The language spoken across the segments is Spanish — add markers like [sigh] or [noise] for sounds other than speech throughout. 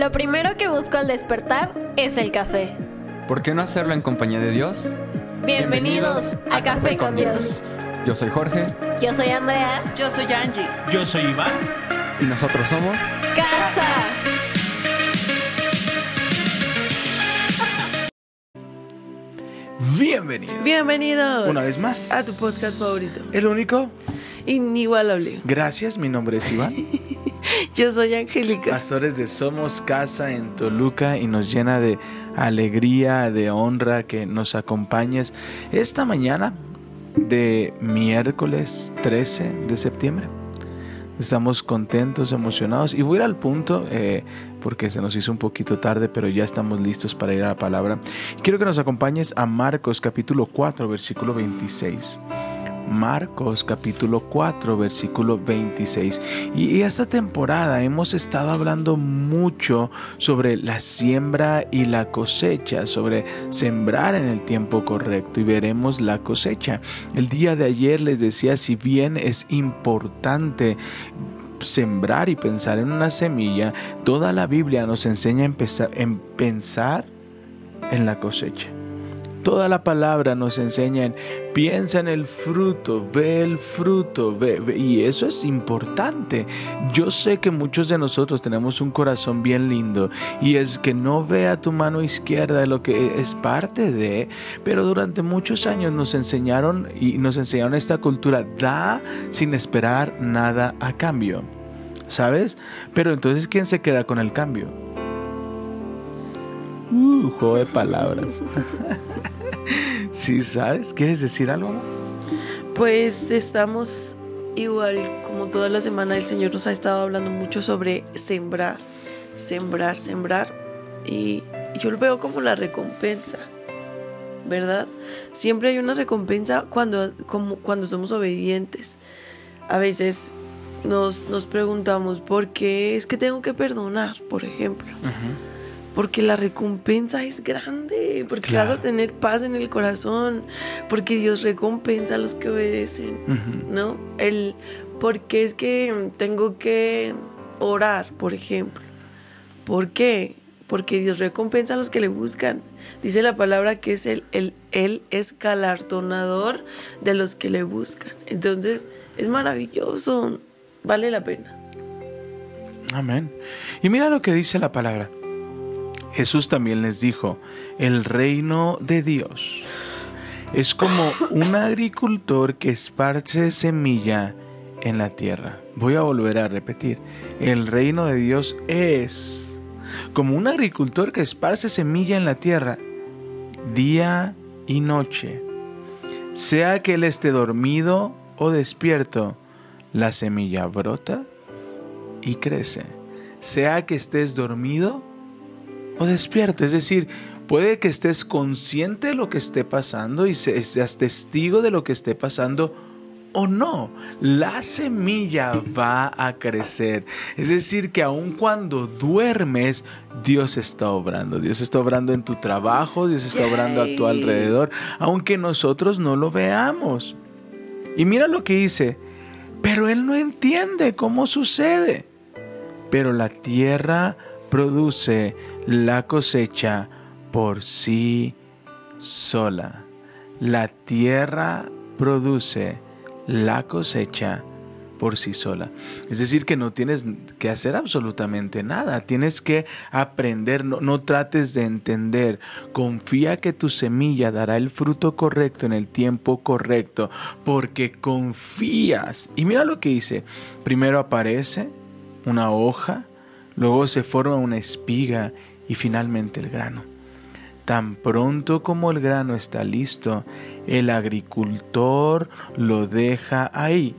Lo primero que busco al despertar es el café. ¿Por qué no hacerlo en compañía de Dios? Bienvenidos, a, Café con Dios. Yo soy Jorge Yo soy Andrea. Yo soy Angie. Yo soy Iván. y nosotros somos... Casa. Bienvenido. Bienvenidos. Una vez más. A tu podcast favorito. El único. Inigualable. Gracias, mi nombre es Iván. [laughs] [laughs] Yo soy Angélica. Pastores de Somos Casa en Toluca y nos llena de alegría, de honra que nos acompañes esta mañana de miércoles 13 de septiembre. Estamos contentos, emocionados y voy a ir al punto eh, porque se nos hizo un poquito tarde, pero ya estamos listos para ir a la palabra. Quiero que nos acompañes a Marcos capítulo 4, versículo 26. Marcos capítulo 4 versículo 26 y esta temporada hemos estado hablando mucho sobre la siembra y la cosecha sobre sembrar en el tiempo correcto y veremos la cosecha. El día de ayer les decía si bien es importante sembrar y pensar en una semilla toda la Biblia nos enseña a empezar, en pensar en la cosecha Toda la palabra nos enseña en piensa en el fruto, ve el fruto, ve, y eso es importante. Yo sé que muchos de nosotros tenemos un corazón bien lindo y es que no vea tu mano izquierda lo que es parte de, pero durante muchos años nos enseñaron y nos enseñaron esta cultura, da sin esperar nada a cambio. ¿Sabes? Pero entonces ¿quién se queda con el cambio? Uh, juego de palabras. [laughs] sí, ¿sabes? ¿Quieres decir algo? amor? Pues estamos igual como toda la semana el Señor nos ha estado hablando mucho sobre sembrar, sembrar, sembrar y yo lo veo como la recompensa. ¿Verdad? Siempre hay una recompensa cuando, como, cuando somos obedientes. A veces nos, nos preguntamos, ¿por qué es que tengo que perdonar, por ejemplo? Porque la recompensa es grande, porque Claro. vas a tener paz en el corazón, porque Dios recompensa a los que obedecen. ¿no? El porque es que tengo que orar, por ejemplo. ¿Por qué? Porque Dios recompensa a los que le buscan. Dice la palabra que es el, el, Él es galardonador de los que le buscan. Entonces, es maravilloso. Vale la pena. Amén. Y mira lo que dice la palabra. Jesús también les dijo, el reino de Dios es como un agricultor que esparce semilla en la tierra. Voy a volver a repetir, el reino de Dios es como un agricultor que esparce semilla en la tierra día y noche. Sea que él esté dormido o despierto, la semilla brota y crece. Sea que estés dormido o despierto. Es decir, puede que estés consciente de lo que esté pasando y se- seas testigo de lo que esté pasando o no. La semilla va a crecer. Es decir, que aun cuando duermes, Dios está obrando. Dios está obrando en tu trabajo, Dios está obrando a tu alrededor, aunque nosotros no lo veamos. Y mira lo que dice, pero él no entiende cómo sucede. Pero la tierra produce la cosecha por sí sola. La tierra produce la cosecha por sí sola. Es decir, que no tienes que hacer absolutamente nada. Tienes que aprender, no, no trates de entender. Confía que tu semilla dará el fruto correcto en el tiempo correcto, porque confías. Y mira lo que dice. Primero aparece una hoja, luego se forma una espiga y finalmente el grano. Tan pronto como el grano está listo, el agricultor lo deja ahí.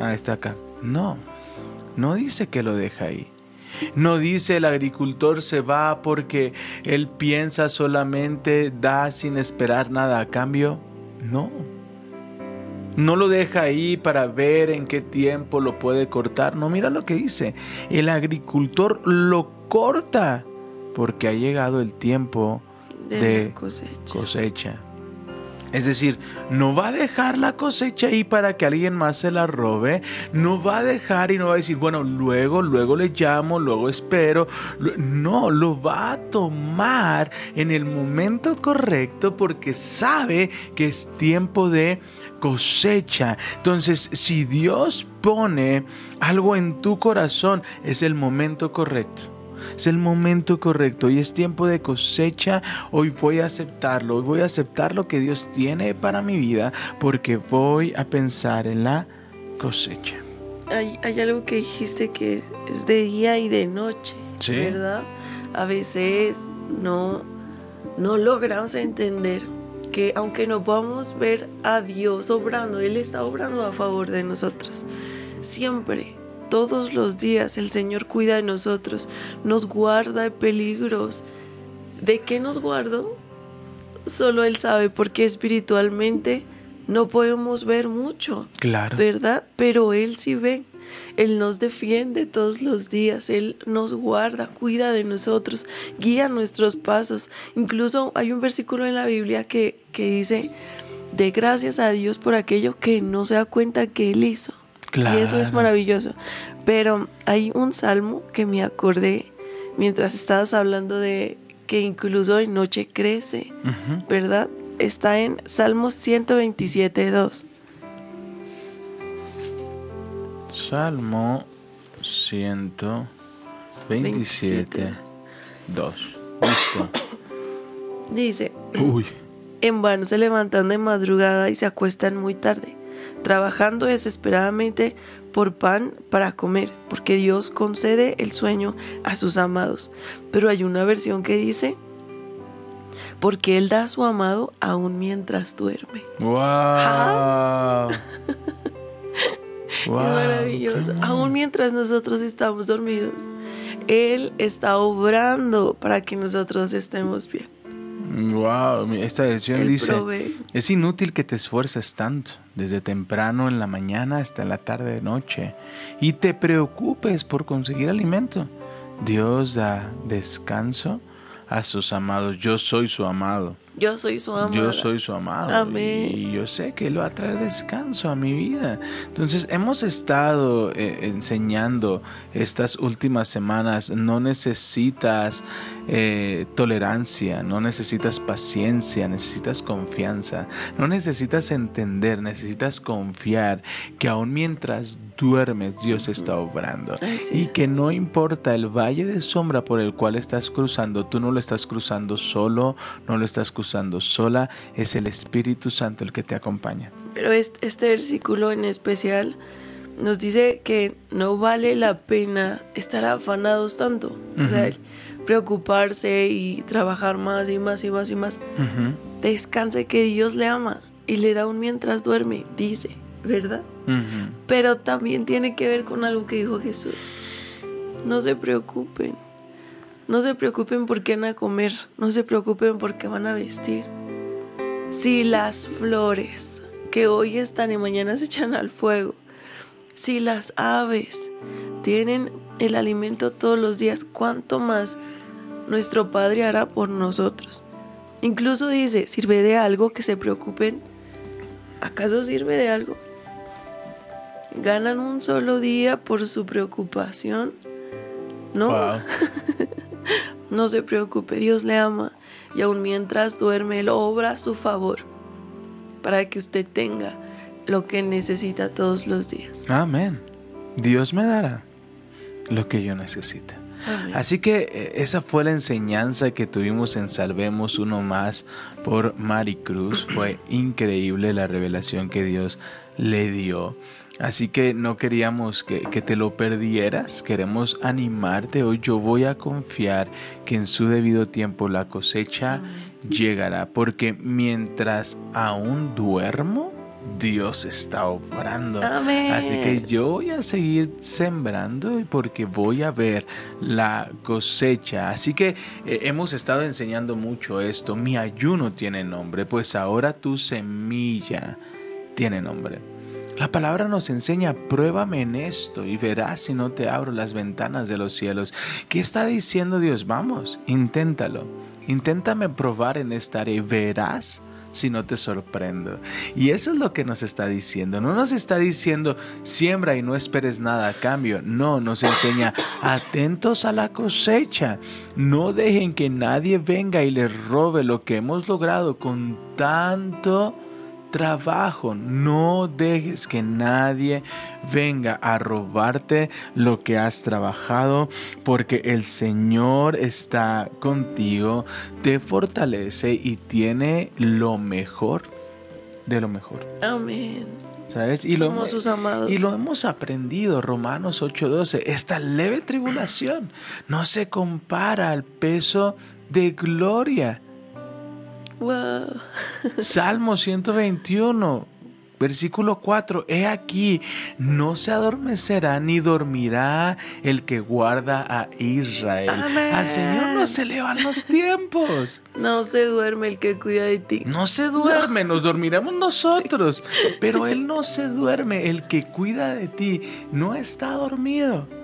Ah, está acá. No, no dice que lo deja ahí. No dice el agricultor se va porque él piensa solamente da sin esperar nada a cambio. No. No lo deja ahí para ver en qué tiempo lo puede cortar. No, mira lo que dice. El agricultor lo corta porque ha llegado el tiempo De cosecha. cosecha. Es decir, no va a dejar la cosecha ahí para que alguien más se la robe. No va a dejar y no va a decir, bueno, luego, luego le llamo, luego espero. No, lo va a tomar en el momento correcto porque sabe que es tiempo de cosecha. Entonces, si Dios pone algo en tu corazón, es el momento correcto. Es el momento correcto y es tiempo de cosecha. Hoy voy a aceptarlo. Hoy voy a aceptar lo que Dios tiene para mi vida porque voy a pensar en la cosecha. Hay, hay algo que dijiste que es de día y de noche, Sí. ¿verdad? A veces no, no logramos entender que aunque no podamos ver a Dios obrando, Él está obrando a favor de nosotros. Siempre, todos los días, el Señor cuida de nosotros, nos guarda de peligros. ¿De qué nos guardó? Solo Él sabe, porque espiritualmente no podemos ver mucho. Claro. ¿verdad? Pero Él sí ve. Él nos defiende todos los días, Él nos guarda, cuida de nosotros, guía nuestros pasos. Incluso hay un versículo en la Biblia que, que dice, de gracias a Dios por aquello que no se da cuenta que Él hizo. Y eso es maravilloso. Pero hay un salmo que me acordé mientras estabas hablando de que incluso de noche crece. ¿verdad? Está en Salmos 127, 2. Salmo 127, 2. Listo. Dice, Uy. En vano se levantan de madrugada y se acuestan muy tarde, trabajando desesperadamente por pan para comer, porque Dios concede el sueño a sus amados. Pero hay una versión que dice, porque Él da a su amado aún mientras duerme. Wow. Wow, es maravilloso. Aún mientras nosotros estamos dormidos, Él está obrando para que nosotros estemos bien. Wow, esta versión dice, es inútil que te esfuerces tanto, desde temprano en la mañana hasta la tarde de noche, y te preocupes por conseguir alimento. Dios da descanso a sus amados. Yo soy su amado. Yo soy su amado. Yo soy su amado. Amén. Y yo sé que Él va a traer descanso a mi vida. Entonces, hemos estado eh, enseñando estas últimas semanas. No necesitas eh, tolerancia, no necesitas paciencia, necesitas confianza. No necesitas entender, necesitas confiar que aun mientras duermes, Dios está obrando. Ay, sí. Y que no importa el valle de sombra por el cual estás cruzando, tú no lo estás cruzando solo, no lo estás cruzando sola, es el Espíritu Santo el que te acompaña. Pero este, este versículo en especial nos dice que no vale la pena estar afanados tanto. O sea, preocuparse y trabajar más y más y más y más. Descanse que Dios le ama y le da un mientras duerme, dice, ¿verdad? Pero también tiene que ver con algo que dijo Jesús. No se preocupen. No se preocupen por qué van a comer. No se preocupen por qué van a vestir. Si las flores que hoy están y mañana se echan al fuego, si las aves tienen el alimento todos los días, ¿cuánto más nuestro Padre hará por nosotros? Incluso dice, ¿sirve de algo que se preocupen? ¿Acaso sirve de algo? ganan un solo día por su preocupación. No, Wow. [laughs] no se preocupe, Dios le ama y aun mientras duerme, Él obra a su favor para que usted tenga lo que necesita todos los días. Amén. Dios me dará lo que yo necesite. Amén. Así que eh, esa fue la enseñanza que tuvimos en Salvemos uno más por Mari Cruz. Fue increíble la revelación que Dios le dio. Así que no queríamos que, que te lo perdieras. Queremos animarte. Hoy yo voy a confiar que en su debido tiempo la cosecha llegará. Porque mientras aún duermo, Dios está obrando. Amén. Así que yo voy a seguir sembrando porque voy a ver la cosecha. Así que eh, hemos estado enseñando mucho esto. Mi ayuno tiene nombre, pues ahora tu semilla tiene nombre. La palabra nos enseña, pruébame en esto y verás si no te abro las ventanas de los cielos. ¿Qué está diciendo Dios? Vamos, inténtalo. Inténtame probar en esta área y verás si no te sorprendo? Y eso es lo que nos está diciendo. No nos está diciendo siembra y no esperes nada a cambio. No, nos enseña atentos a la cosecha. No dejen que nadie venga y les robe lo que hemos logrado con tanto trabajo. No dejes que nadie venga a robarte lo que has trabajado, porque el Señor está contigo, te fortalece y tiene lo mejor de lo mejor. Amén. ¿Sabes? Y Somos lo, sus amados. Y lo hemos aprendido, Romanos 8:12. Esta leve tribulación no se compara al peso de gloria Wow. [laughs] Salmo 121, versículo 4. He aquí, no se adormecerá ni dormirá el que guarda a Israel. Amén. Al Señor no se le van los tiempos. No se duerme el que cuida de ti. No se duerme, nos dormiremos nosotros. Pero Él no se duerme. El que cuida de ti no está dormido.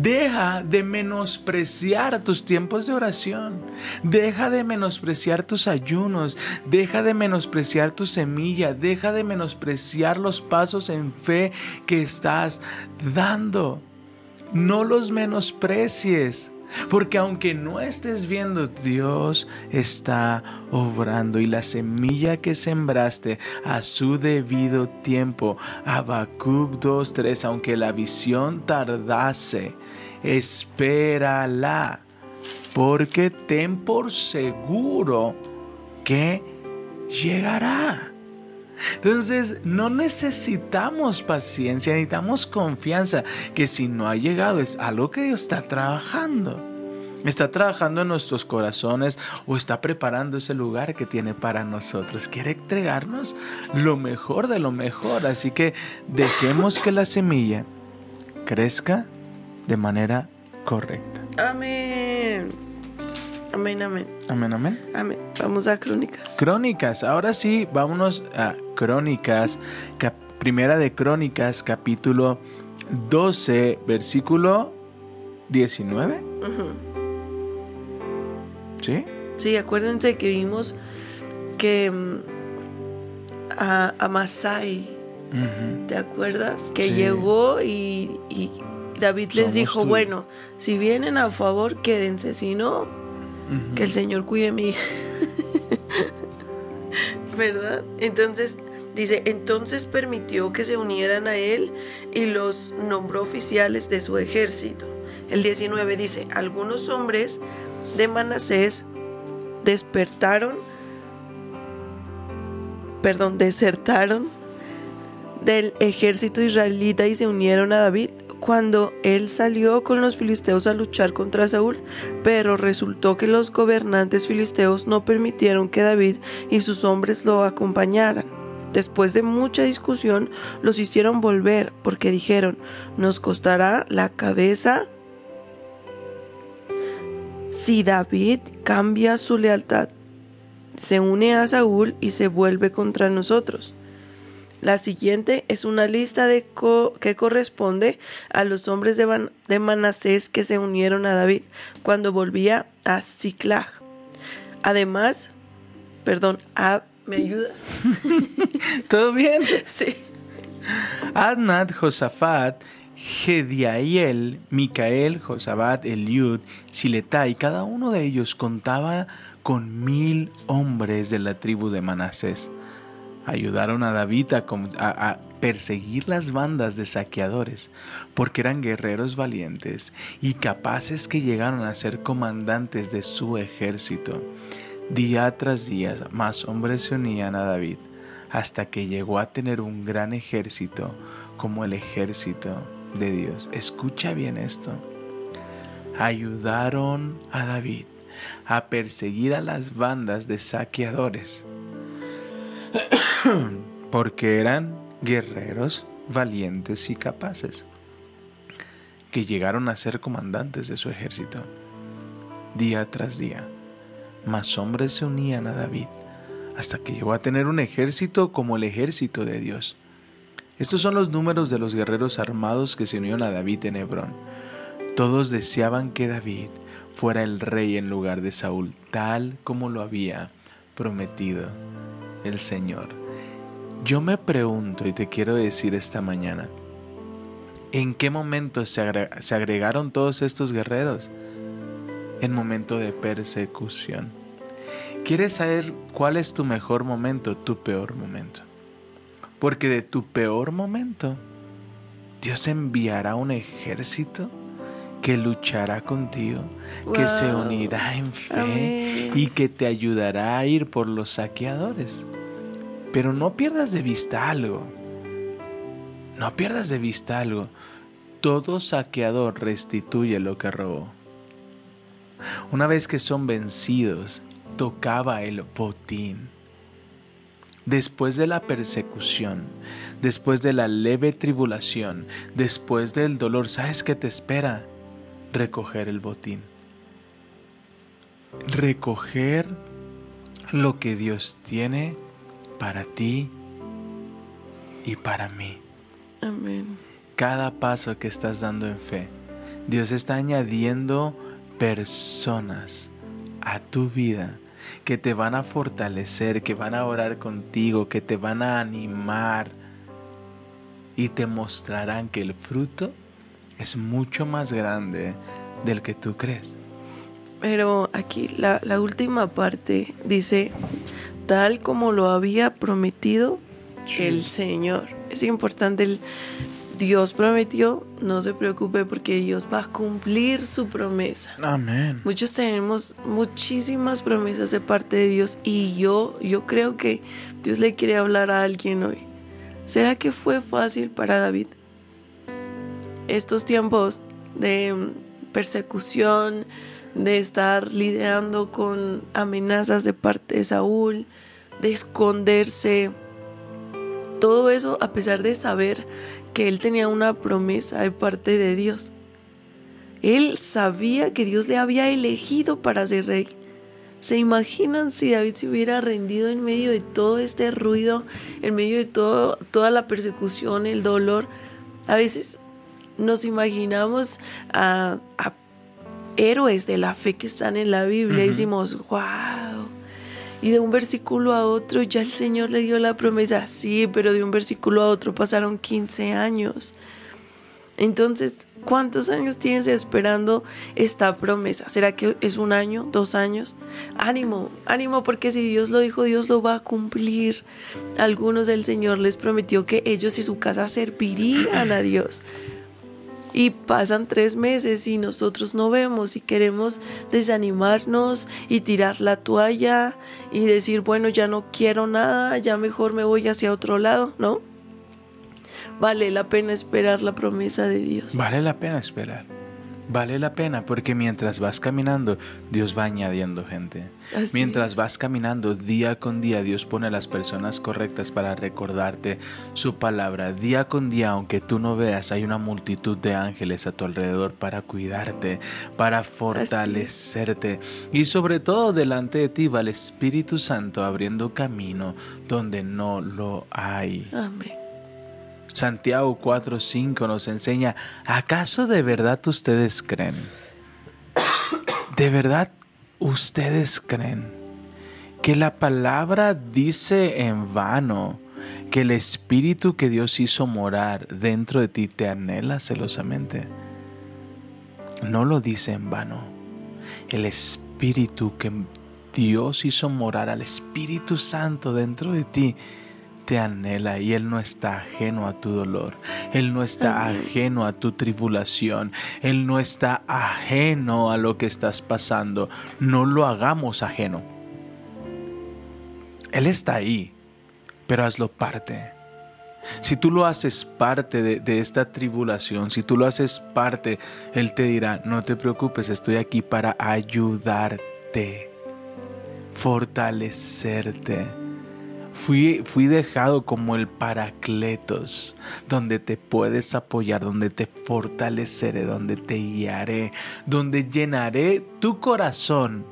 Deja de menospreciar tus tiempos de oración. Deja de menospreciar tus ayunos. Deja de menospreciar tu semilla. Deja de menospreciar los pasos en fe que estás dando. No los menosprecies. Porque aunque no estés viendo, Dios está obrando y la semilla que sembraste a su debido tiempo. Habacuc 2.3, aunque la visión tardase, espérala. Porque ten por seguro que llegará. Entonces no necesitamos paciencia, necesitamos confianza que si no ha llegado es algo que Dios está trabajando. Está trabajando en nuestros corazones o está preparando ese lugar que tiene para nosotros. Quiere entregarnos lo mejor de lo mejor. Así que dejemos que la semilla crezca de manera correcta. Amén. Amén, amén. Amén, amén. Amén. Vamos a crónicas. Crónicas, ahora sí, vámonos a Crónicas, cap- primera de Crónicas, capítulo 12, versículo 19. ¿Sí? Sí, acuérdense que vimos que mm, a, a Masai. ¿te acuerdas? Que Sí. llegó y, y David les Somos dijo, tú. bueno, si vienen a favor, quédense, si no, Que el Señor cuide mi. [laughs] ¿Verdad? Entonces dice, entonces permitió que se unieran a él y los nombró oficiales de su ejército. El 19 dice, algunos hombres de Manasés despertaron, perdón, desertaron del ejército israelita y se unieron a David cuando él salió con los filisteos a luchar contra Saúl, pero resultó que los gobernantes filisteos no permitieron que David y sus hombres lo acompañaran. Después de mucha discusión, los hicieron volver porque dijeron, nos costará la cabeza si David cambia su lealtad, se une a Saúl y se vuelve contra nosotros. La siguiente es una lista de co- que corresponde a los hombres de, Manasés que se unieron a David cuando volvía a Ziklag. Además, perdón, a- ¿me ayudas? [laughs] ¿Todo bien? [laughs] sí. Adnat, Josafat, Gediael, Micael, Josabat, Eliud, Siletai, cada uno de ellos contaba con mil hombres de la tribu de Manasés. Ayudaron a David a, perseguir las bandas de saqueadores, porque eran guerreros valientes y capaces que llegaron a ser comandantes de su ejército. Día tras día más hombres se unían a David, hasta que llegó a tener un gran ejército como el ejército de Dios. Escucha bien esto. Ayudaron a David a perseguir a las bandas de saqueadores, [coughs] porque eran guerreros valientes y capaces, que llegaron a ser comandantes de su ejército. Día tras día, más hombres se unían a David, hasta que llegó a tener un ejército como el ejército de Dios. Estos son los números de los guerreros armados que se unieron a David en Hebrón. Todos deseaban que David fuera el rey en lugar de Saúl, tal como lo había prometido el Señor. Yo me pregunto y te quiero decir esta mañana, ¿en qué momento se, agregaron todos estos guerreros? En momento de persecución. ¿Quieres saber cuál es tu mejor momento, tu peor momento? Porque de tu peor momento, Dios enviará un ejército que luchará contigo, que se unirá en fe y que te ayudará a ir por los saqueadores. Pero no pierdas de vista algo. No pierdas de vista algo. Todo saqueador restituye lo que robó. Una vez que son vencidos, tocaba el botín. Después de la persecución, después de la leve tribulación, después del dolor, ¿sabes qué te espera? Recoger el botín. Recoger lo que Dios tiene para ti y para mí. Amén. Cada paso que estás dando en fe, Dios está añadiendo personas a tu vida que te van a fortalecer, que van a orar contigo, que te van a animar y te mostrarán que el fruto es mucho más grande del que tú crees. Pero aquí la, la última parte dice, tal como lo había prometido el Señor. Es importante el Dios prometió, no se preocupe porque Dios va a cumplir su promesa. Amén. Muchos tenemos muchísimas promesas de parte de Dios y yo yo creo que Dios le quiere hablar a alguien hoy. ¿Será que fue fácil para David? Estos tiempos de persecución, de estar lidiando con amenazas de parte de Saúl, de esconderse. Todo eso a pesar de saber que él tenía una promesa de parte de Dios. Él sabía que Dios le había elegido para ser rey. ¿Se imaginan si David se hubiera rendido en medio de todo este ruido, en medio de toda la persecución, el dolor? A veces nos imaginamos a, héroes de la fe que están en la Biblia y decimos, wow, y de un versículo a otro ya el Señor le dio la promesa. Sí, pero de un versículo a otro pasaron 15 años. Entonces, ¿cuántos años tienes esperando esta promesa? ¿Será que es un año, dos años? Ánimo, ánimo, porque si Dios lo dijo, Dios lo va a cumplir. Algunos del Señor les prometió que ellos y su casa servirían a Dios y pasan tres meses y nosotros no vemos y queremos desanimarnos y tirar la toalla y decir, bueno, ya no quiero nada, ya mejor me voy hacia otro lado, ¿no? Vale la pena esperar la promesa de Dios. Vale la pena esperar. Vale la pena porque mientras vas caminando, Dios va añadiendo gente. mientras vas caminando día con día, Dios pone a las personas correctas para recordarte su palabra. Día con día, aunque tú no veas, hay una multitud de ángeles a tu alrededor para cuidarte, para fortalecerte. Y sobre todo delante de ti va el Espíritu Santo abriendo camino donde no lo hay. Amén. Santiago 4:5 nos enseña, ¿acaso de verdad ustedes creen? ¿De verdad ustedes creen que la palabra dice en vano que el espíritu que Dios hizo morar dentro de ti te anhela celosamente? No lo dice en vano. El espíritu que Dios hizo morar al Espíritu Santo dentro de ti te anhela y Él no está ajeno a tu dolor, Él no está ajeno a tu tribulación, Él no está ajeno a lo que estás pasando. No lo hagamos ajeno. Él está ahí, pero hazlo parte. Si tú lo haces parte de, de, esta tribulación, si tú lo haces parte, Él te dirá, no te preocupes, estoy aquí para ayudarte, fortalecerte Fui, dejado como el paracletos, donde te puedes apoyar, donde te fortaleceré, donde te guiaré, donde llenaré tu corazón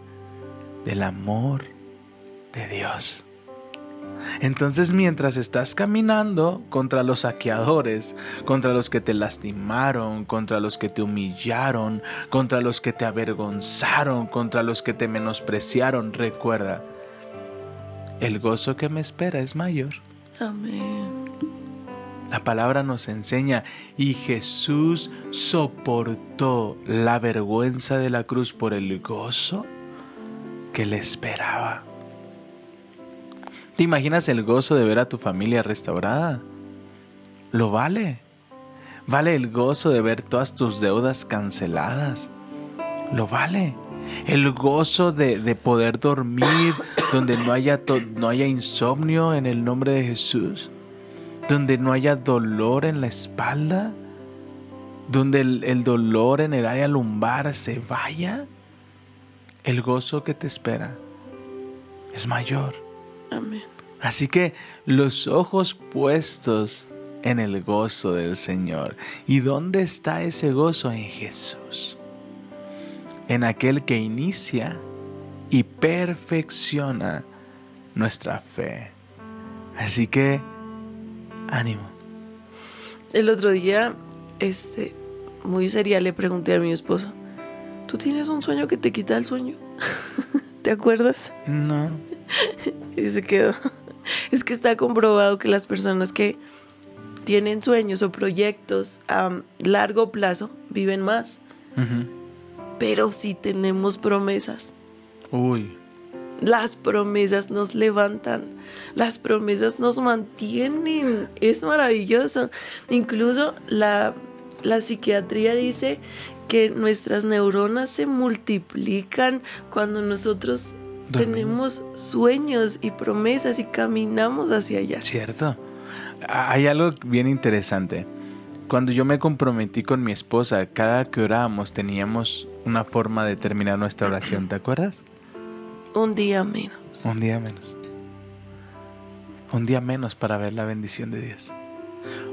del amor de Dios. Entonces mientras estás caminando contra los saqueadores, contra los que te lastimaron, contra los que te humillaron, contra los que te avergonzaron, contra los que te menospreciaron, recuerda, el gozo que me espera es mayor. Amén. La palabra nos enseña y Jesús soportó la vergüenza de la cruz por el gozo que le esperaba. ¿Te imaginas el gozo de ver a tu familia restaurada? Lo vale. Vale el gozo de ver todas tus deudas canceladas. Lo vale. El gozo de, de poder dormir donde no haya, to- no haya insomnio en el nombre de Jesús. Donde no haya dolor en la espalda. Donde el, el dolor en el área lumbar se vaya. El gozo que te espera es mayor. Amén. Así que los ojos puestos en el gozo del Señor. ¿Y dónde está ese gozo? En Jesús. En aquel que inicia y perfecciona nuestra fe. Así que, ánimo. El otro día, este, muy seria, le pregunté a mi esposo, ¿tú tienes un sueño que te quita el sueño? [laughs] ¿Te acuerdas? No. [laughs] Y se quedó. Es que está comprobado que las personas que tienen sueños o proyectos a largo plazo viven más. Ujú. Pero si tenemos promesas, Uy. las promesas nos levantan, las promesas nos mantienen. Es maravilloso. Incluso la, la psiquiatría dice que nuestras neuronas se multiplican cuando nosotros Dormimos. tenemos sueños y promesas y caminamos hacia allá. Cierto. Hay algo bien interesante. Cuando yo me comprometí con mi esposa, cada que orábamos teníamos una forma de terminar nuestra oración, ¿te acuerdas? Un día menos. Un día menos. Un día menos para ver la bendición de Dios.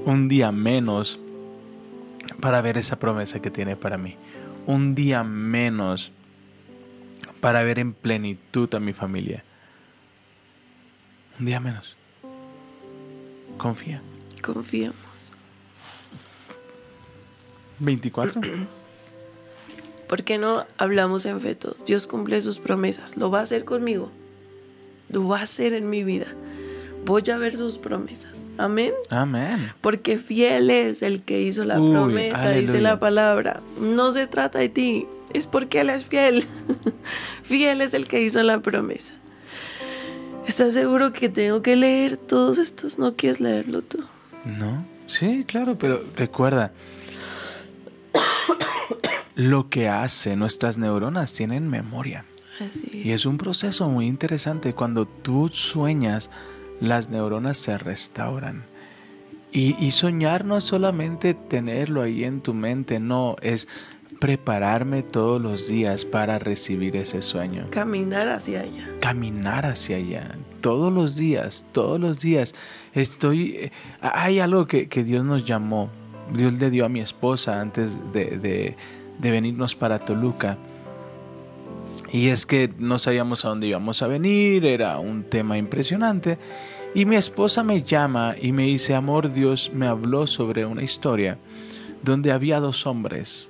Un día menos para ver esa promesa que tiene para mí. Un día menos para ver en plenitud a mi familia. Un día menos. Confía. Confiamos. 24. [clears throat] ¿Por qué no hablamos en fe todos? Dios cumple sus promesas. Lo va a hacer conmigo. Lo va a hacer en mi vida. Voy a ver sus promesas. Amén. Amén. Porque fiel es el que hizo la Uy, promesa, dice la palabra. No se trata de ti, es porque Él es fiel. [laughs] fiel es el que hizo la promesa. ¿Estás seguro que tengo que leer todos estos? ¿No quieres leerlo tú? ¿No? Sí, claro, pero recuerda, lo que hace nuestras neuronas tienen memoria. Así. Y es un proceso muy interesante. Cuando tú sueñas, las neuronas se restauran. Y, y soñar no es solamente tenerlo ahí en tu mente, no, es prepararme todos los días para recibir ese sueño. Caminar hacia allá. Caminar hacia allá. Todos los días, todos los días. Estoy... eh, Hay algo que, que Dios nos llamó. Dios le dio a mi esposa antes de, de- de venirnos para Toluca. Y es que no sabíamos a dónde íbamos a venir, era un tema impresionante. Y mi esposa me llama y me dice, amor, Dios me habló sobre una historia donde había dos hombres.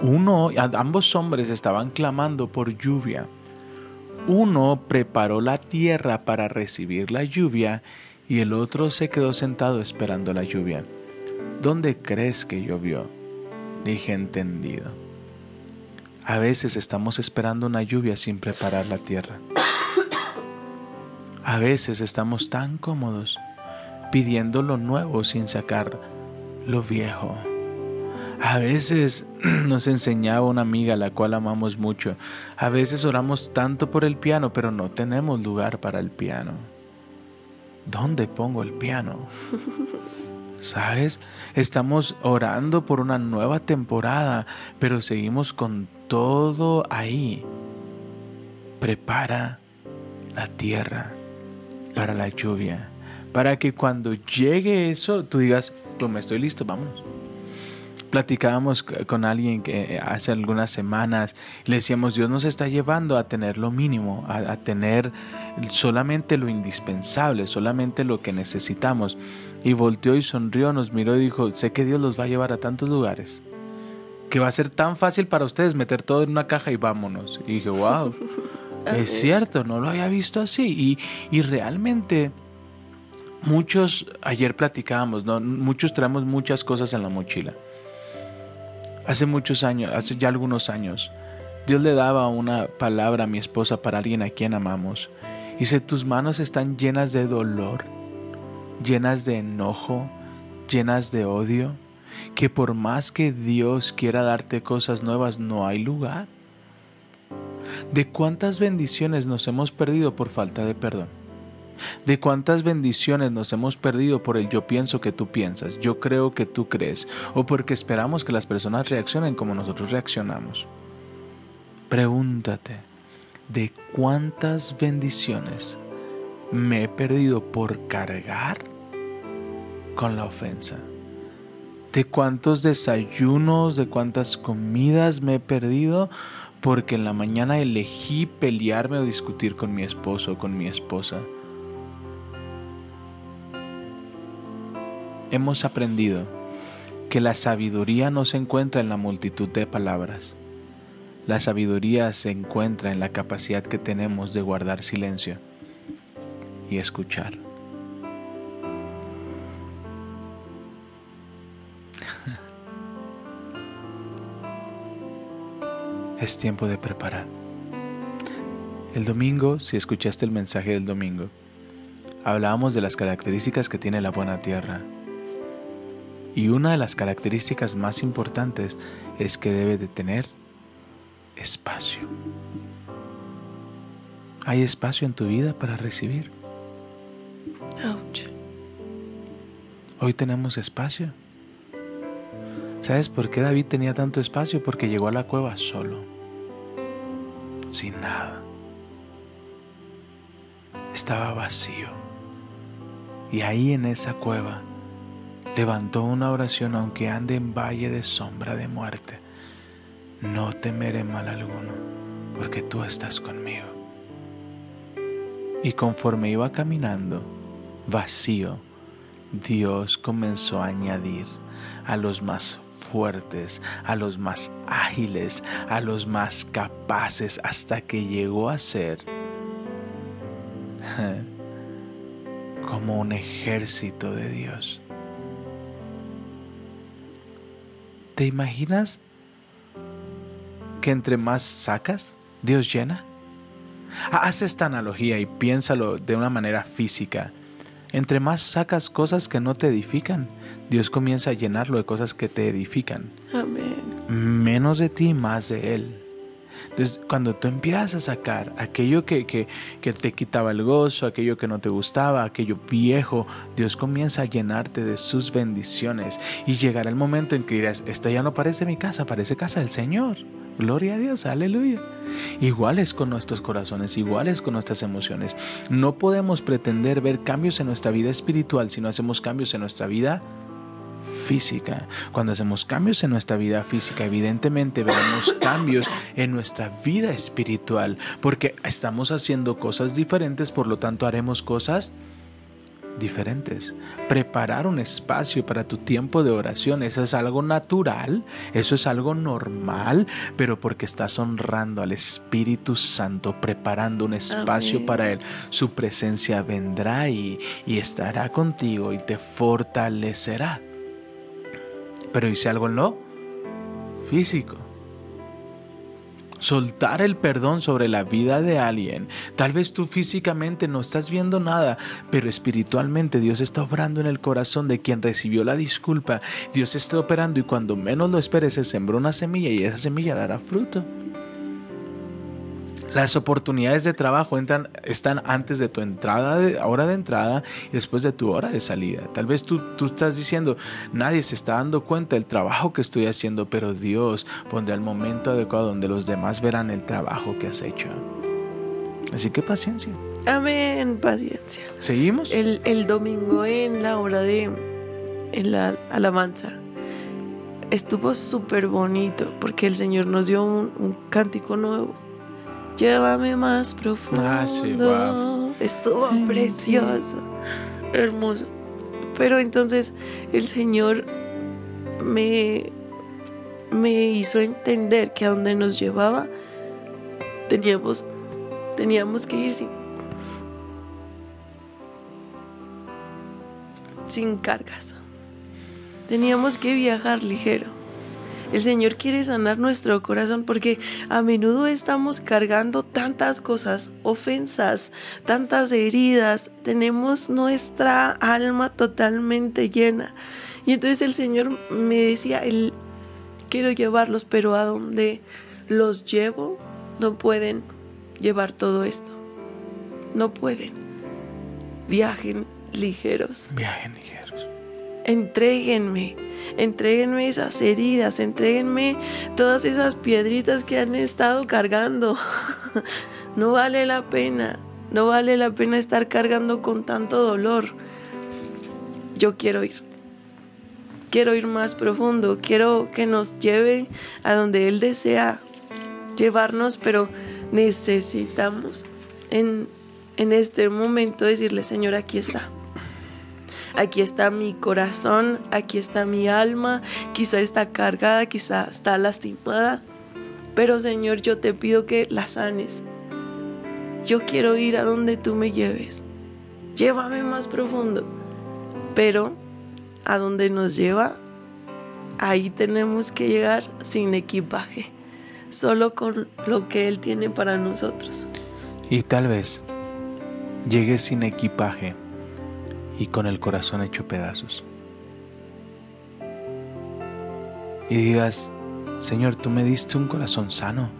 Uno, ambos hombres estaban clamando por lluvia. Uno preparó la tierra para recibir la lluvia y el otro se quedó sentado esperando la lluvia. ¿Dónde crees que llovió? Dije entendido. A veces estamos esperando una lluvia sin preparar la tierra. A veces estamos tan cómodos pidiendo lo nuevo sin sacar lo viejo. A veces [clears throat] nos enseñaba una amiga a la cual amamos mucho. A veces oramos tanto por el piano, pero no tenemos lugar para el piano. ¿Dónde pongo el piano? [laughs] ¿Sabes? Estamos orando por una nueva temporada, pero seguimos con todo ahí. Prepara la tierra para la lluvia, para que cuando llegue eso tú digas, pues me estoy listo, vámonos. Platicábamos con alguien que hace algunas semanas, le decíamos, Dios nos está llevando a tener lo mínimo, a tener solamente lo indispensable, solamente lo que necesitamos. Y volteó y sonrió, nos miró y dijo, sé que Dios los va a llevar a tantos lugares, que va a ser tan fácil para ustedes meter todo en una caja y vámonos. Y dije, wow. [laughs] Es cierto, no lo había visto así. Y, y realmente muchos, ayer platicábamos, ¿no? muchos traemos muchas cosas en la mochila. Hace muchos años, hace ya algunos años, Dios le daba una palabra a mi esposa para alguien a quien amamos. Y dice, tus manos están llenas de dolor, llenas de enojo, llenas de odio, que por más que Dios quiera darte cosas nuevas, no hay lugar. ¿De cuántas bendiciones nos hemos perdido por falta de perdón? ¿De cuántas bendiciones nos hemos perdido por el yo pienso que tú piensas, yo creo que tú crees, o porque esperamos que las personas reaccionen como nosotros reaccionamos? Pregúntate, ¿de cuántas bendiciones me he perdido por cargar con la ofensa? ¿De cuántos desayunos, de cuántas comidas me he perdido porque en la mañana elegí pelearme o discutir con mi esposo o con mi esposa? Hemos aprendido que la sabiduría no se encuentra en la multitud de palabras. La sabiduría se encuentra en la capacidad que tenemos de guardar silencio y escuchar. [laughs] Es tiempo de preparar. El domingo, si escuchaste el mensaje del domingo, hablábamos de las características que tiene la buena tierra. Y una de las características más importantes es que debe de tener espacio. ¿Hay espacio en tu vida para recibir? Ouch. Hoy tenemos espacio. ¿Sabes por qué David tenía tanto espacio? Porque llegó a la cueva solo, sin nada. Estaba vacío. Y ahí en esa cueva levantó una oración aunque ande en valle de sombra de muerte. No temeré mal alguno, porque tú estás conmigo. Y conforme iba caminando, vacío, Dios comenzó a añadir a los más fuertes, a los más ágiles, a los más capaces, hasta que llegó a ser [laughs] como un ejército de Dios. ¿Te imaginas que entre más sacas, Dios llena? Haz esta analogía y piénsalo de una manera física. Entre más sacas cosas que no te edifican, Dios comienza a llenarlo de cosas que te edifican. Amén. Menos de ti, más de Él. Entonces, cuando tú empiezas a sacar aquello que, que, que, te quitaba el gozo, aquello que no te gustaba, aquello viejo, Dios comienza a llenarte de sus bendiciones. Y llegará el momento en que dirás, esta ya no parece mi casa, parece casa del Señor. Gloria a Dios, aleluya. Iguales con nuestros corazones, iguales con nuestras emociones. No podemos pretender ver cambios en nuestra vida espiritual si no hacemos cambios en nuestra vida física. Cuando hacemos cambios en nuestra vida física, evidentemente veremos [coughs] cambios en nuestra vida espiritual, porque estamos haciendo cosas diferentes, por lo tanto haremos cosas diferentes. Preparar un espacio para tu tiempo de oración, eso es algo natural, eso es algo normal, pero porque estás honrando al Espíritu Santo, preparando un espacio Amén. para Él, su presencia vendrá y, y estará contigo y te fortalecerá. Pero hice algo en lo físico. Soltar el perdón sobre la vida de alguien. Tal vez tú físicamente no estás viendo nada, pero espiritualmente Dios está obrando en el corazón de quien recibió la disculpa. Dios está operando y cuando menos lo esperes se sembró una semilla y esa semilla dará fruto. Las oportunidades de trabajo entran, están antes de tu entrada, de, hora de entrada y después de tu hora de salida. Tal vez tú, tú estás diciendo, nadie se está dando cuenta del trabajo que estoy haciendo, pero Dios pondrá el momento adecuado donde los demás verán el trabajo que has hecho. Así que paciencia. Amén, paciencia. ¿Seguimos? El, el domingo en la hora de en la alabanza estuvo súper bonito porque el Señor nos dio un, un cántico nuevo. Llévame más profundo. Ah, sí, wow. Estuvo precioso, hermoso. Pero entonces el Señor me, me hizo entender que a donde nos llevaba teníamos teníamos que ir sin, sin cargas. Teníamos que viajar ligero. El Señor quiere sanar nuestro corazón porque a menudo estamos cargando tantas cosas, ofensas, tantas heridas. Tenemos nuestra alma totalmente llena. Y entonces el Señor me decía, el, quiero llevarlos, pero a donde los llevo no pueden llevar todo esto. No pueden. Viajen ligeros. Viajen ligeros. Entréguenme. Entréguenme esas heridas, entréguenme todas esas piedritas que han estado cargando. [laughs] no vale la pena, no vale la pena estar cargando con tanto dolor. Yo quiero ir. Quiero ir más profundo, quiero que nos lleve a donde Él desea llevarnos, pero necesitamos en, en este momento decirle, Señor, aquí está. Aquí está mi corazón, aquí está mi alma, quizá está cargada, quizá está lastimada, pero Señor, yo te pido que la sanes. Yo quiero ir a donde tú me lleves. Llévame más profundo. Pero a donde nos lleva, ahí tenemos que llegar sin equipaje, solo con lo que Él tiene para nosotros. Y tal vez llegues sin equipaje y con el corazón hecho pedazos. Y digas, Señor, tú me diste un corazón sano,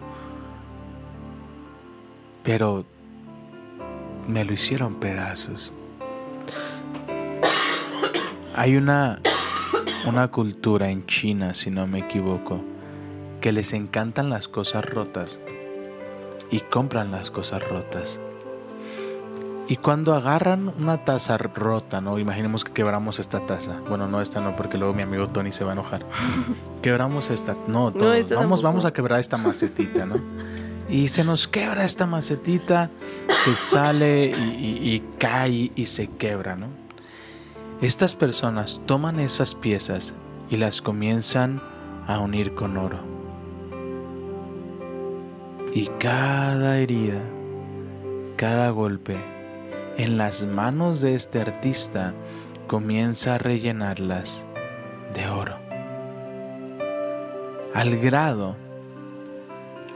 pero me lo hicieron pedazos. Hay una, una cultura en China, si no me equivoco, que les encantan las cosas rotas y compran las cosas rotas. Y cuando agarran una taza rota, ¿no? Imaginemos que quebramos esta taza. Bueno, no esta no, porque luego mi amigo Tony se va a enojar. [laughs] quebramos esta. No, No, esta vamos, tampoco. vamos a quebrar esta macetita, ¿no? Y se nos quebra esta macetita que [laughs] sale y, y- y cae y se quebra, ¿no? Estas personas toman esas piezas y las comienzan a unir con oro. Y cada herida, cada golpe en las manos de este artista comienza a rellenarlas de oro. Al grado,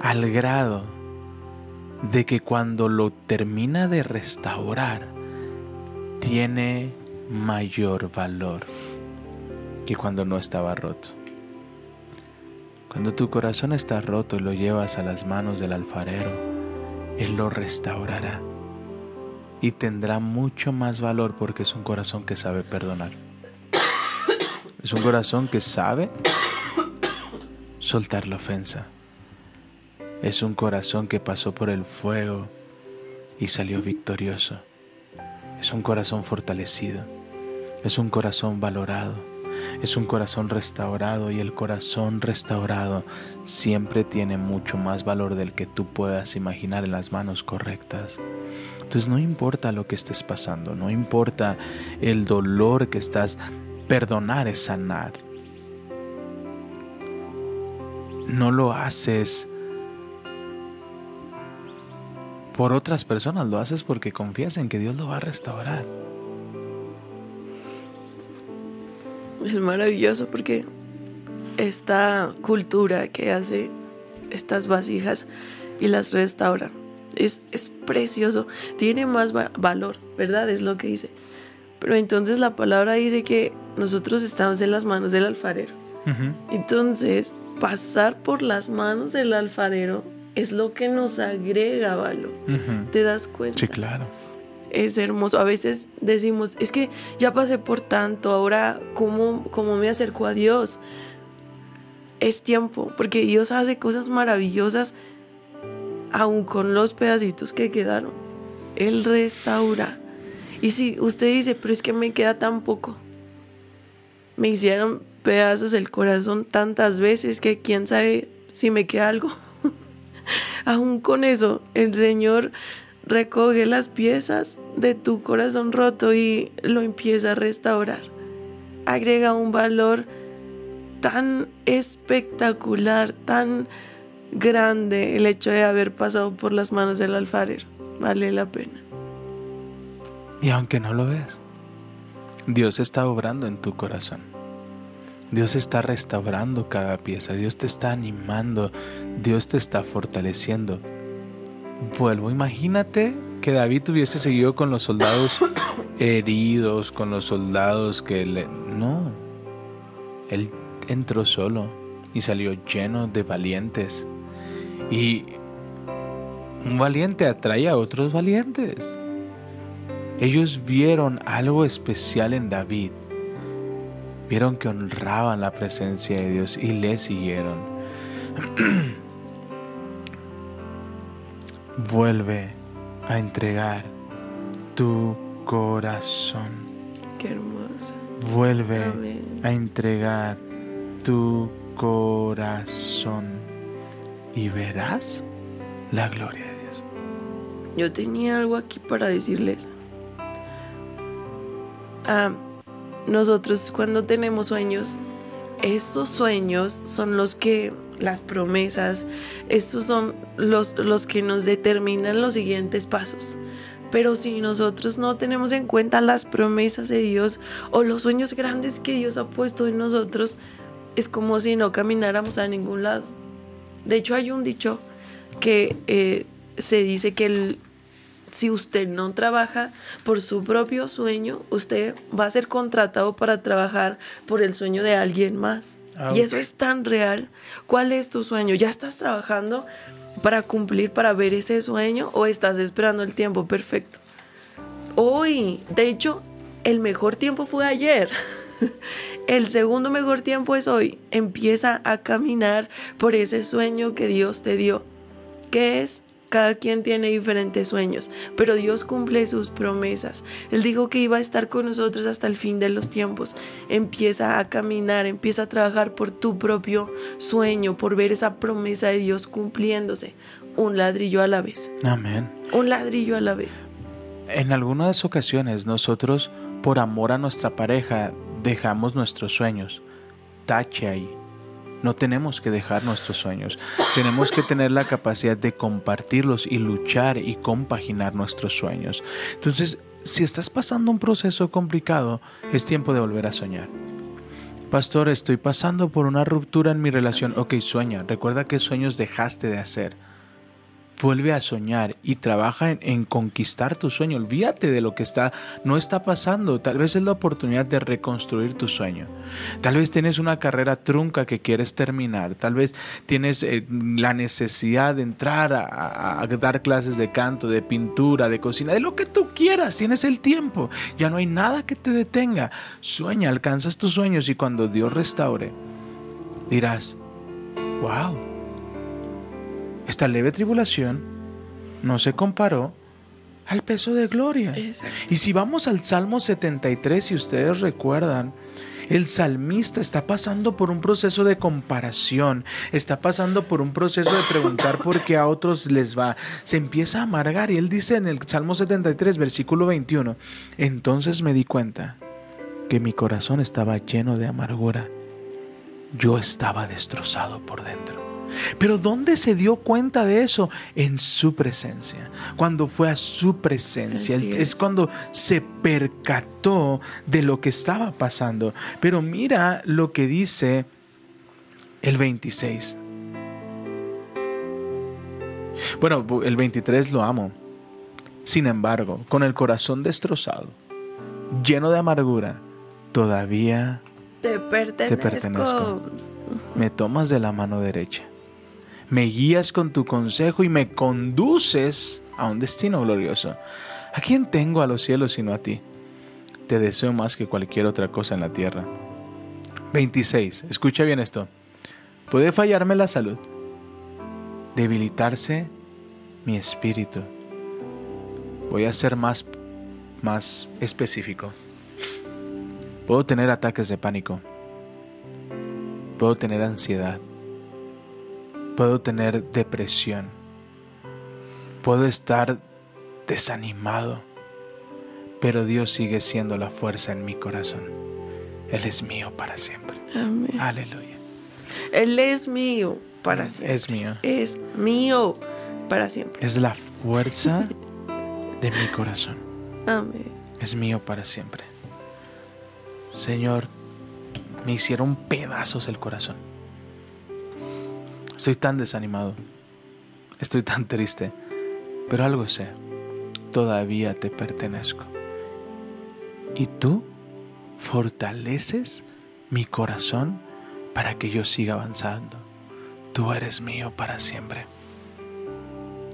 al grado de que cuando lo termina de restaurar, tiene mayor valor que cuando no estaba roto. Cuando tu corazón está roto y lo llevas a las manos del alfarero, Él lo restaurará y tendrá mucho más valor porque es un corazón que sabe perdonar. Es un corazón que sabe soltar la ofensa. Es un corazón que pasó por el fuego y salió victorioso. Es un corazón fortalecido. Es un corazón valorado. Es un corazón restaurado y el corazón restaurado siempre tiene mucho más valor del que tú puedas imaginar en las manos correctas. Entonces no importa lo que estés pasando, no importa el dolor que estás, perdonar es sanar. No lo haces por otras personas, lo haces porque confías en que Dios lo va a restaurar. Es maravilloso porque esta cultura que hace estas vasijas y las restaura es, es precioso, tiene más va- valor, ¿verdad? Es lo que dice. Pero entonces la palabra dice que nosotros estamos en las manos del alfarero. Entonces, pasar por las manos del alfarero es lo que nos agrega valor. ¿Te das cuenta? Sí, claro. Es hermoso. A veces decimos, es que ya pasé por tanto, ahora cómo, cómo me acerco a Dios. Es tiempo, porque Dios hace cosas maravillosas aún con los pedacitos que quedaron. Él restaura. Y si usted dice, pero es que me queda tan poco, me hicieron pedazos el corazón tantas veces que quién sabe si me queda algo. [laughs] aún con eso, el Señor recoge las piezas de tu corazón roto y lo empieza a restaurar. Agrega un valor tan espectacular, tan grande el hecho de haber pasado por las manos del alfarero. Vale la pena. Y aunque no lo veas, Dios está obrando en tu corazón. Dios está restaurando cada pieza. Dios te está animando. Dios te está fortaleciendo. Vuelvo, imagínate que David hubiese seguido con los soldados [coughs] heridos, con los soldados que le... No, él entró solo y salió lleno de valientes. Y un valiente atrae a otros valientes. Ellos vieron algo especial en David. Vieron que honraban la presencia de Dios y le siguieron. [coughs] Vuelve a entregar tu corazón. Qué hermoso. Vuelve Amén. a entregar tu corazón y verás la gloria de Dios. Yo tenía algo aquí para decirles. Ah, nosotros cuando tenemos sueños, estos sueños son los que, las promesas, estos son los, los que nos determinan los siguientes pasos. Pero si nosotros no tenemos en cuenta las promesas de Dios o los sueños grandes que Dios ha puesto en nosotros, es como si no camináramos a ningún lado. De hecho, hay un dicho que eh, se dice que el, si usted no trabaja por su propio sueño, usted va a ser contratado para trabajar por el sueño de alguien más. Ah, y eso es tan real. ¿Cuál es tu sueño? ¿Ya estás trabajando para cumplir, para ver ese sueño o estás esperando el tiempo perfecto? Hoy, de hecho, el mejor tiempo fue ayer. [laughs] El segundo mejor tiempo es hoy. Empieza a caminar por ese sueño que Dios te dio. ¿Qué es? Cada quien tiene diferentes sueños, pero Dios cumple sus promesas. Él dijo que iba a estar con nosotros hasta el fin de los tiempos. Empieza a caminar, empieza a trabajar por tu propio sueño, por ver esa promesa de Dios cumpliéndose. Un ladrillo a la vez. Amén. Un ladrillo a la vez. En algunas ocasiones nosotros, por amor a nuestra pareja, dejamos nuestros sueños. Tache ahí. No tenemos que dejar nuestros sueños. Tenemos que tener la capacidad de compartirlos y luchar y compaginar nuestros sueños. Entonces, si estás pasando un proceso complicado, es tiempo de volver a soñar. Pastor, estoy pasando por una ruptura en mi relación. Ok, sueña. Recuerda qué sueños dejaste de hacer. Vuelve a soñar y trabaja en, conquistar tu sueño. Olvídate de lo que está, no está pasando. Tal vez es la oportunidad de reconstruir tu sueño. Tal vez tienes una carrera trunca que quieres terminar. Tal vez tienes eh, la necesidad de entrar a, a, a, dar clases de canto, de pintura, de cocina, de lo que tú quieras. Tienes el tiempo. Ya no hay nada que te detenga. Sueña, alcanzas tus sueños y cuando Dios restaure, dirás, wow esta leve tribulación no se comparó al peso de gloria. Exacto. Y si vamos al Salmo 73, si ustedes recuerdan, el salmista está pasando por un proceso de comparación, está pasando por un proceso de preguntar por qué a otros les va. Se empieza a amargar y él dice en el Salmo 73, versículo 21, entonces me di cuenta que mi corazón estaba lleno de amargura. Yo estaba destrozado por dentro. Pero ¿dónde se dio cuenta de eso? En su presencia. Cuando fue a su presencia. Es. es. cuando se percató de lo que estaba pasando. Pero mira lo que dice el 26. Bueno, el 23 lo amo. Sin embargo, con el corazón destrozado, lleno de amargura, todavía te pertenezco. te pertenezco. Me tomas de la mano derecha me guías con tu consejo y me conduces a un destino glorioso. ¿A quién tengo a los cielos sino a ti? Te deseo más que cualquier otra cosa en la tierra. 26. Escucha bien esto. Puede fallarme la salud, debilitarse mi espíritu. Voy a ser más, más específico. Puedo tener ataques de pánico. Puedo tener ansiedad puedo tener depresión, puedo estar desanimado, pero Dios sigue siendo la fuerza en mi corazón. Él es mío para siempre. Amén. Aleluya. Él es mío. para siempre. Es mío. Es mío para siempre. Es la fuerza de mi corazón. Amén. Es mío para siempre. Señor, me hicieron pedazos el corazón. Estoy tan desanimado. Estoy tan triste. Pero algo sé. Todavía te pertenezco. Y tú fortaleces mi corazón para que yo siga avanzando. Tú eres mío para siempre.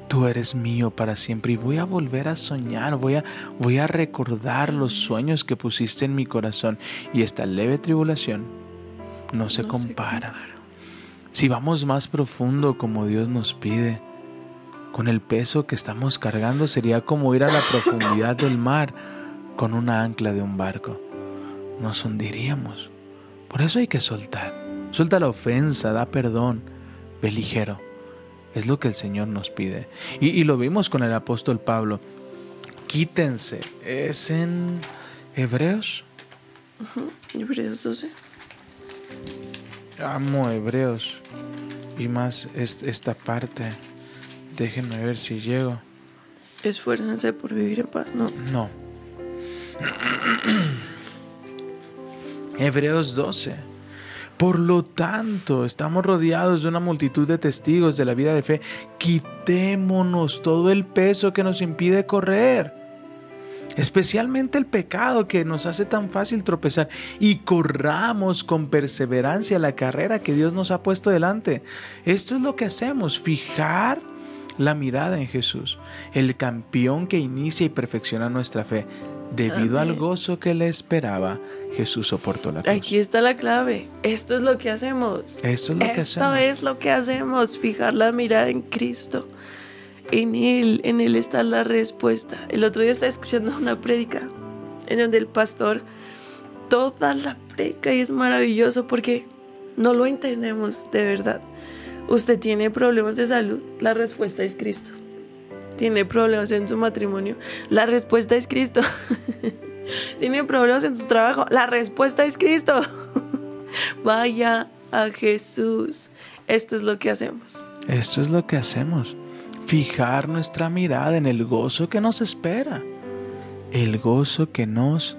Tú eres mío para siempre y voy a volver a soñar, voy a, voy a recordar los sueños que pusiste en mi corazón y esta leve tribulación no se compara. Si vamos más profundo como Dios nos pide, con el peso que estamos cargando sería como ir a la profundidad del mar con una ancla de un barco. Nos hundiríamos. Por eso hay que soltar. Suelta la ofensa, da perdón, ve ligero. Es lo que el Señor nos pide. Y, lo vimos con el apóstol Pablo. Quítense. Es en Hebreos. Hebreos 12. Amo Hebreos. Y más es- esta parte. Déjenme ver si llego. Esfuércense por vivir en paz. No. No. Hebreos 12. Por lo tanto, estamos rodeados de una multitud de testigos de la vida de fe. Quitémonos todo el peso que nos impide correr. Especialmente el pecado que nos hace tan fácil tropezar y corramos con perseverancia la carrera que Dios nos ha puesto delante. Esto es lo que hacemos, fijar la mirada en Jesús, el campeón que inicia y perfecciona nuestra fe. Debido al gozo que le esperaba, Jesús soportó la cruz. Aquí está la clave. Esto es lo que hacemos. Esto es lo que Esto hacemos. es lo que hacemos. Fijar la mirada en Cristo. En Él, en Él está la respuesta. El otro día estaba escuchando una prédica en donde el pastor, toda la prédica y es maravilloso porque no lo entendemos de verdad. Usted tiene problemas de salud, la respuesta es Cristo. Tiene problemas en su matrimonio, la respuesta es Cristo. [laughs] tiene problemas en su trabajo, la respuesta es Cristo. [laughs] Vaya a Jesús. Esto es lo que hacemos. Esto es lo que hacemos. Fijar nuestra mirada en el gozo que nos espera. El gozo que nos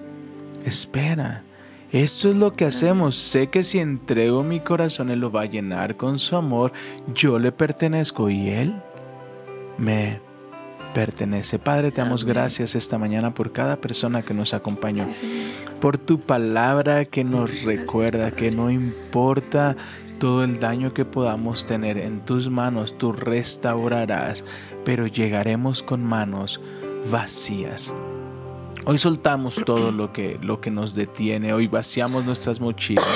espera. Esto es lo que hacemos. Sé que si entrego mi corazón, Él lo va a llenar con su amor. Yo le pertenezco y Él me pertenece. Padre, te damos Amén. gracias esta mañana por cada persona que nos acompañó Sí, por tu palabra que nos recuerda que no importa todo el daño que podamos tener en tus manos, tú restaurarás, pero llegaremos con manos vacías. Hoy soltamos todo lo que, lo que nos detiene, hoy vaciamos nuestras mochilas,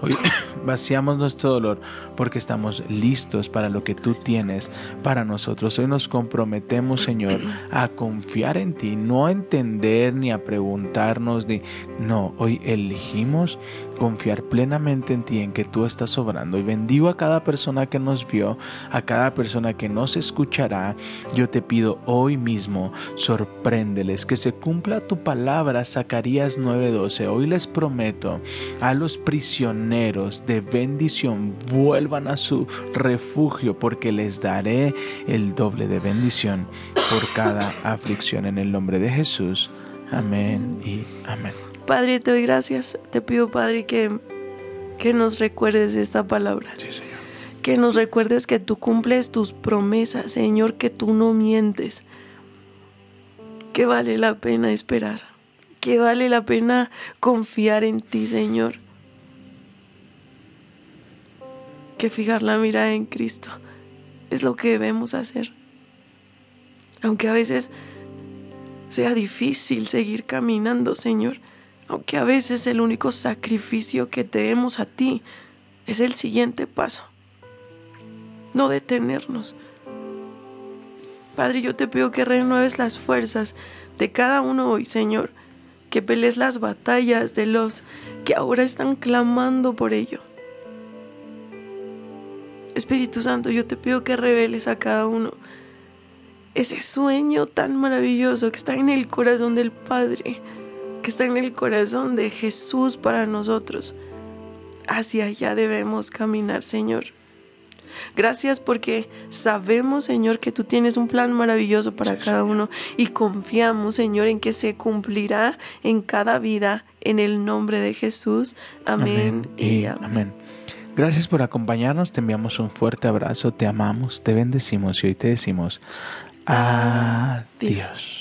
hoy [coughs] vaciamos nuestro dolor porque estamos listos para lo que tú tienes para nosotros. Hoy nos comprometemos, Señor, a confiar en ti, no a entender ni a preguntarnos de... No, hoy elegimos confiar plenamente en ti, en que tú estás obrando. Y bendigo a cada persona que nos vio, a cada persona que nos escuchará. Yo te pido hoy mismo, sorpréndeles, que se cumpla tu palabra, Zacarías 9:12. Hoy les prometo a los prisioneros de bendición, vuelvan a su refugio, porque les daré el doble de bendición por cada aflicción en el nombre de Jesús. Amén y amén. Padre, te doy gracias. Te pido, Padre, que, que nos recuerdes esta palabra. Sí, Señor. Que nos recuerdes que tú cumples tus promesas, Señor, que tú no mientes. Que vale la pena esperar. Que vale la pena confiar en ti, Señor. Que fijar la mirada en Cristo es lo que debemos hacer. Aunque a veces sea difícil seguir caminando, Señor. Aunque a veces el único sacrificio que te demos a ti es el siguiente paso. No detenernos. Padre, yo te pido que renueves las fuerzas de cada uno hoy, Señor. Que pelees las batallas de los que ahora están clamando por ello. Espíritu Santo, yo te pido que reveles a cada uno ese sueño tan maravilloso que está en el corazón del Padre, que está en el corazón de Jesús para nosotros. Hacia allá debemos caminar, Señor. Gracias porque sabemos, Señor, que tú tienes un plan maravilloso para cada uno y confiamos, Señor, en que se cumplirá en cada vida. En el nombre de Jesús. Amén, y amén. Gracias por acompañarnos, te enviamos un fuerte abrazo, te amamos, te bendecimos y hoy te decimos adiós.